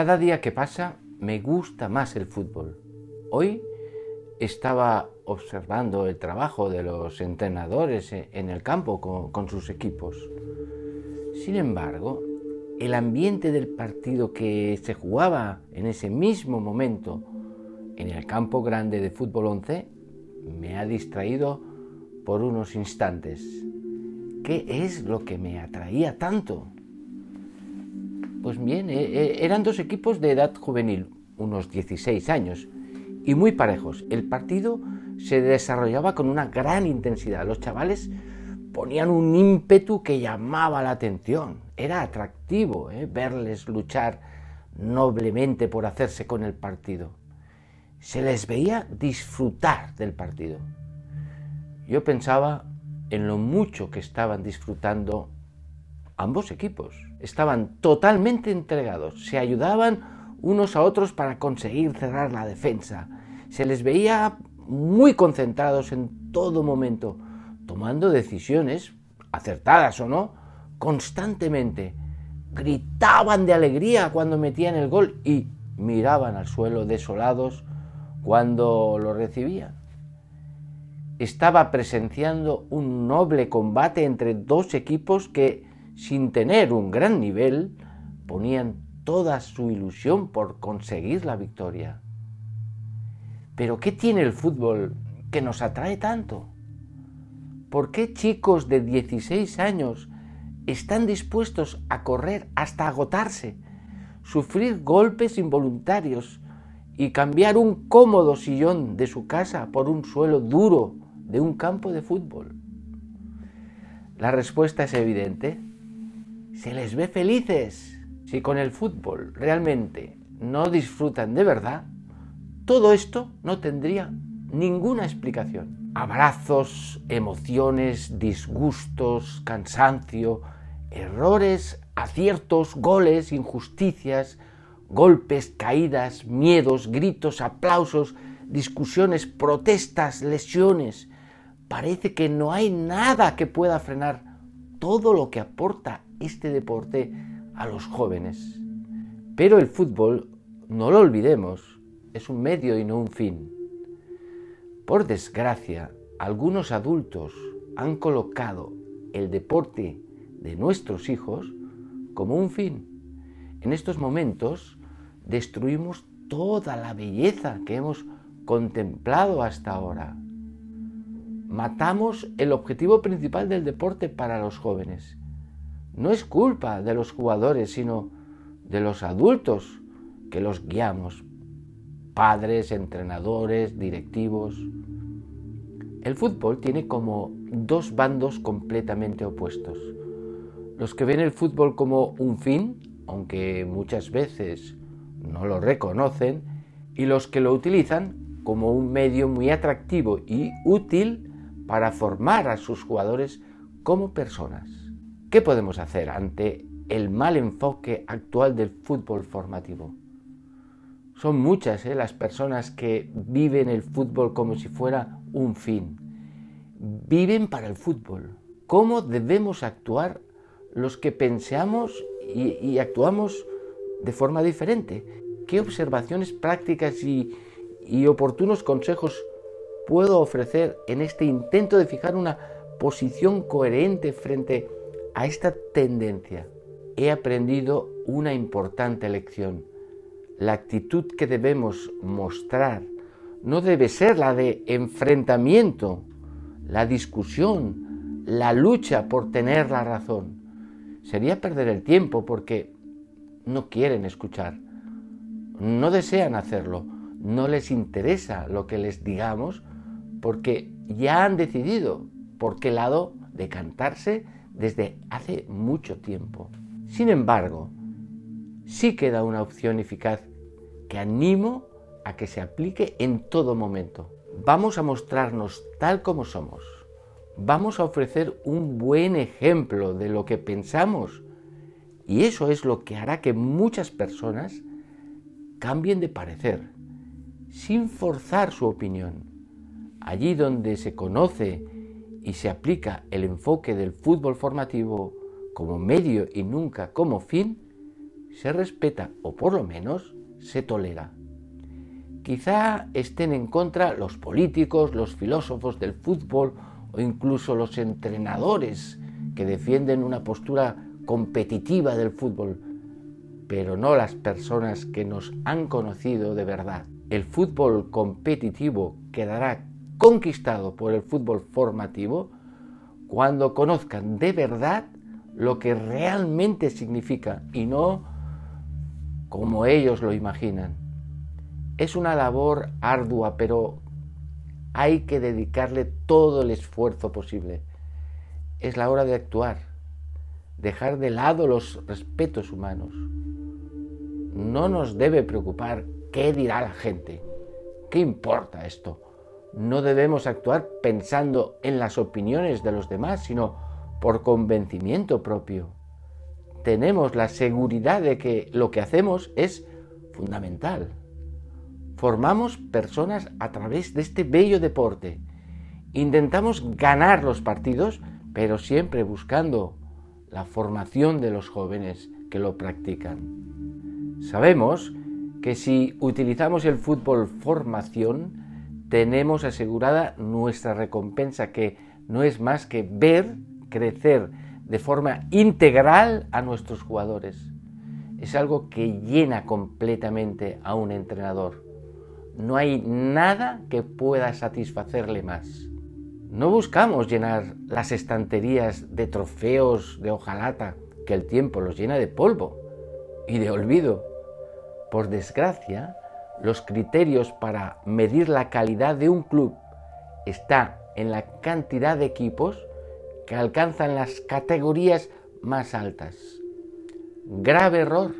Cada día que pasa me gusta más el fútbol. Hoy estaba observando el trabajo de los entrenadores en el campo con, sus equipos. Sin embargo, el ambiente del partido que se jugaba en ese mismo momento en el campo grande de fútbol 11 me ha distraído por unos instantes. ¿Qué es lo que me atraía tanto? Pues bien, eh, eh, eran dos equipos de edad juvenil, unos 16 años, y muy parejos. El partido se desarrollaba con una gran intensidad. Los chavales ponían un ímpetu que llamaba la atención. Era atractivo eh, verles luchar noblemente por hacerse con el partido. Se les veía disfrutar del partido. Yo pensaba en lo mucho que estaban disfrutando ambos equipos. Estaban totalmente entregados, se ayudaban unos a otros para conseguir cerrar la defensa. Se les veía muy concentrados en todo momento, tomando decisiones, acertadas o no, constantemente. Gritaban de alegría cuando metían el gol y miraban al suelo desolados cuando lo recibían. Estaba presenciando un noble combate entre dos equipos que sin tener un gran nivel, ponían toda su ilusión por conseguir la victoria. Pero ¿qué tiene el fútbol que nos atrae tanto? ¿Por qué chicos de 16 años están dispuestos a correr hasta agotarse, sufrir golpes involuntarios y cambiar un cómodo sillón de su casa por un suelo duro de un campo de fútbol? La respuesta es evidente se les ve felices. Si con el fútbol realmente no disfrutan de verdad, todo esto no tendría ninguna explicación. Abrazos, emociones, disgustos, cansancio, errores, aciertos, goles, injusticias, golpes, caídas, miedos, gritos, aplausos, discusiones, protestas, lesiones. Parece que no hay nada que pueda frenar todo lo que aporta este deporte a los jóvenes. Pero el fútbol, no lo olvidemos, es un medio y no un fin. Por desgracia, algunos adultos han colocado el deporte de nuestros hijos como un fin. En estos momentos destruimos toda la belleza que hemos contemplado hasta ahora. Matamos el objetivo principal del deporte para los jóvenes, no es culpa de los jugadores, sino de los adultos que los guiamos, padres, entrenadores, directivos. El fútbol tiene como dos bandos completamente opuestos. Los que ven el fútbol como un fin, aunque muchas veces no lo reconocen, y los que lo utilizan como un medio muy atractivo y útil para formar a sus jugadores como personas. ¿Qué podemos hacer ante el mal enfoque actual del fútbol formativo? Son muchas ¿eh? las personas que viven el fútbol como si fuera un fin. Viven para el fútbol. ¿Cómo debemos actuar los que pensamos y, y actuamos de forma diferente? ¿Qué observaciones prácticas y, y oportunos consejos puedo ofrecer en este intento de fijar una posición coherente frente a a esta tendencia he aprendido una importante lección. La actitud que debemos mostrar no debe ser la de enfrentamiento, la discusión, la lucha por tener la razón. Sería perder el tiempo porque no quieren escuchar, no desean hacerlo, no les interesa lo que les digamos porque ya han decidido por qué lado decantarse desde hace mucho tiempo. Sin embargo, sí queda una opción eficaz que animo a que se aplique en todo momento. Vamos a mostrarnos tal como somos. Vamos a ofrecer un buen ejemplo de lo que pensamos y eso es lo que hará que muchas personas cambien de parecer, sin forzar su opinión. Allí donde se conoce y se aplica el enfoque del fútbol formativo como medio y nunca como fin, se respeta o por lo menos se tolera. Quizá estén en contra los políticos, los filósofos del fútbol o incluso los entrenadores que defienden una postura competitiva del fútbol, pero no las personas que nos han conocido de verdad. El fútbol competitivo quedará conquistado por el fútbol formativo cuando conozcan de verdad lo que realmente significa y no como ellos lo imaginan. Es una labor ardua, pero hay que dedicarle todo el esfuerzo posible. Es la hora de actuar, dejar de lado los respetos humanos. No nos debe preocupar qué dirá la gente. ¿Qué importa esto? No debemos actuar pensando en las opiniones de los demás, sino por convencimiento propio. Tenemos la seguridad de que lo que hacemos es fundamental. Formamos personas a través de este bello deporte. Intentamos ganar los partidos, pero siempre buscando la formación de los jóvenes que lo practican. Sabemos que si utilizamos el fútbol formación, tenemos asegurada nuestra recompensa, que no es más que ver crecer de forma integral a nuestros jugadores. Es algo que llena completamente a un entrenador. No hay nada que pueda satisfacerle más. No buscamos llenar las estanterías de trofeos de hojalata, que el tiempo los llena de polvo y de olvido. Por desgracia, los criterios para medir la calidad de un club está en la cantidad de equipos que alcanzan las categorías más altas. Grave error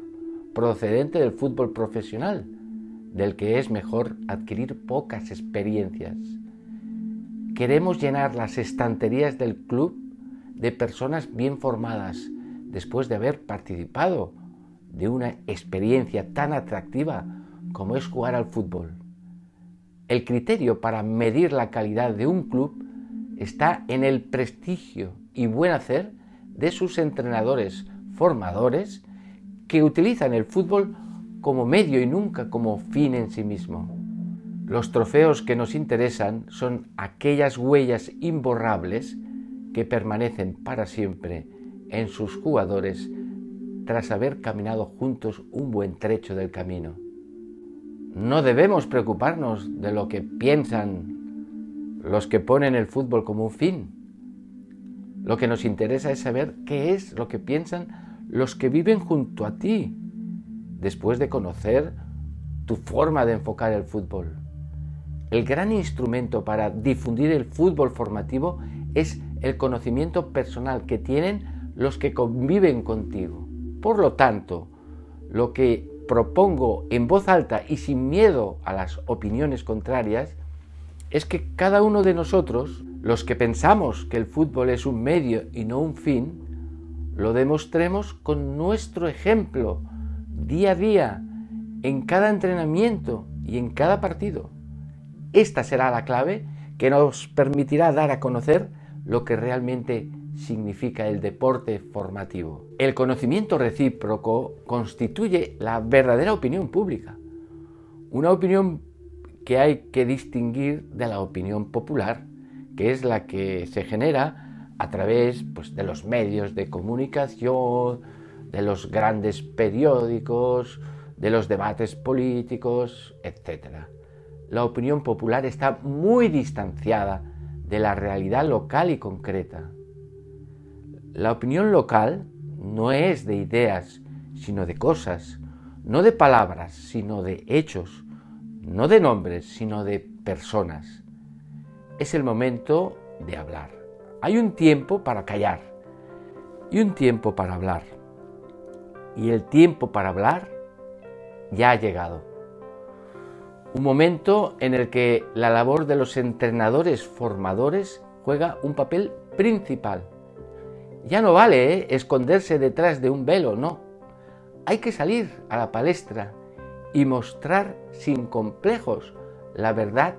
procedente del fútbol profesional, del que es mejor adquirir pocas experiencias. Queremos llenar las estanterías del club de personas bien formadas después de haber participado de una experiencia tan atractiva como es jugar al fútbol. El criterio para medir la calidad de un club está en el prestigio y buen hacer de sus entrenadores, formadores, que utilizan el fútbol como medio y nunca como fin en sí mismo. Los trofeos que nos interesan son aquellas huellas imborrables que permanecen para siempre en sus jugadores tras haber caminado juntos un buen trecho del camino. No debemos preocuparnos de lo que piensan los que ponen el fútbol como un fin. Lo que nos interesa es saber qué es lo que piensan los que viven junto a ti, después de conocer tu forma de enfocar el fútbol. El gran instrumento para difundir el fútbol formativo es el conocimiento personal que tienen los que conviven contigo. Por lo tanto, lo que propongo en voz alta y sin miedo a las opiniones contrarias es que cada uno de nosotros, los que pensamos que el fútbol es un medio y no un fin, lo demostremos con nuestro ejemplo día a día, en cada entrenamiento y en cada partido. Esta será la clave que nos permitirá dar a conocer lo que realmente significa el deporte formativo. El conocimiento recíproco constituye la verdadera opinión pública, una opinión que hay que distinguir de la opinión popular, que es la que se genera a través pues, de los medios de comunicación, de los grandes periódicos, de los debates políticos, etc. La opinión popular está muy distanciada de la realidad local y concreta. La opinión local no es de ideas, sino de cosas, no de palabras, sino de hechos, no de nombres, sino de personas. Es el momento de hablar. Hay un tiempo para callar y un tiempo para hablar. Y el tiempo para hablar ya ha llegado. Un momento en el que la labor de los entrenadores formadores juega un papel principal. Ya no vale ¿eh? esconderse detrás de un velo, no. Hay que salir a la palestra y mostrar sin complejos la verdad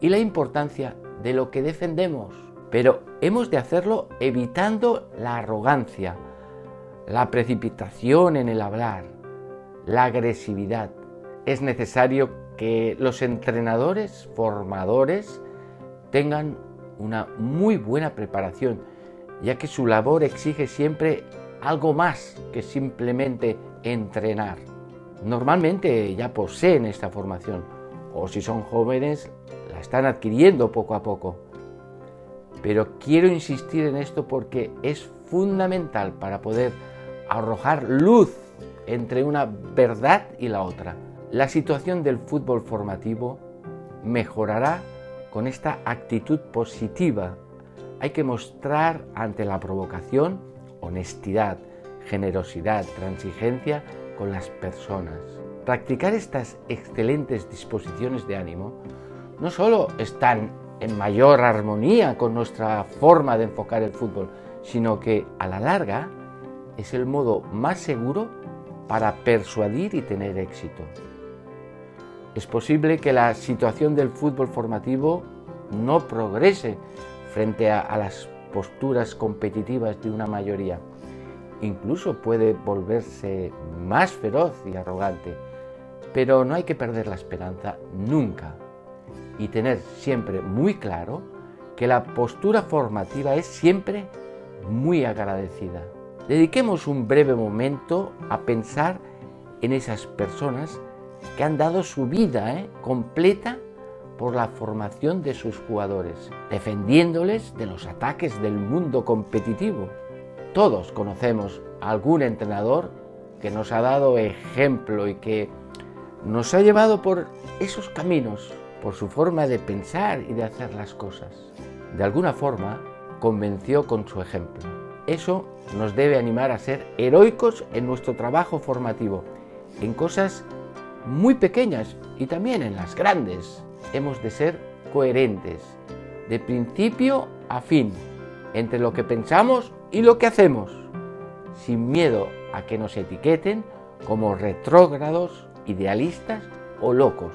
y la importancia de lo que defendemos. Pero hemos de hacerlo evitando la arrogancia, la precipitación en el hablar, la agresividad. Es necesario que los entrenadores formadores tengan una muy buena preparación, ya que su labor exige siempre algo más que simplemente entrenar. Normalmente ya poseen esta formación, o si son jóvenes, la están adquiriendo poco a poco. Pero quiero insistir en esto porque es fundamental para poder arrojar luz entre una verdad y la otra. La situación del fútbol formativo mejorará con esta actitud positiva. Hay que mostrar ante la provocación honestidad, generosidad, transigencia con las personas. Practicar estas excelentes disposiciones de ánimo no solo están en mayor armonía con nuestra forma de enfocar el fútbol, sino que a la larga es el modo más seguro para persuadir y tener éxito. Es posible que la situación del fútbol formativo no progrese frente a, las posturas competitivas de una mayoría. Incluso puede volverse más feroz y arrogante. Pero no hay que perder la esperanza nunca y tener siempre muy claro que la postura formativa es siempre muy agradecida. Dediquemos un breve momento a pensar en esas personas que han dado su vida ¿eh? completa por la formación de sus jugadores, defendiéndoles de los ataques del mundo competitivo. Todos conocemos a algún entrenador que nos ha dado ejemplo y que nos ha llevado por esos caminos, por su forma de pensar y de hacer las cosas. De alguna forma, convenció con su ejemplo. Eso nos debe animar a ser heroicos en nuestro trabajo formativo, en cosas muy pequeñas y también en las grandes. Hemos de ser coherentes, de principio a fin, entre lo que pensamos y lo que hacemos, sin miedo a que nos etiqueten como retrógrados, idealistas o locos.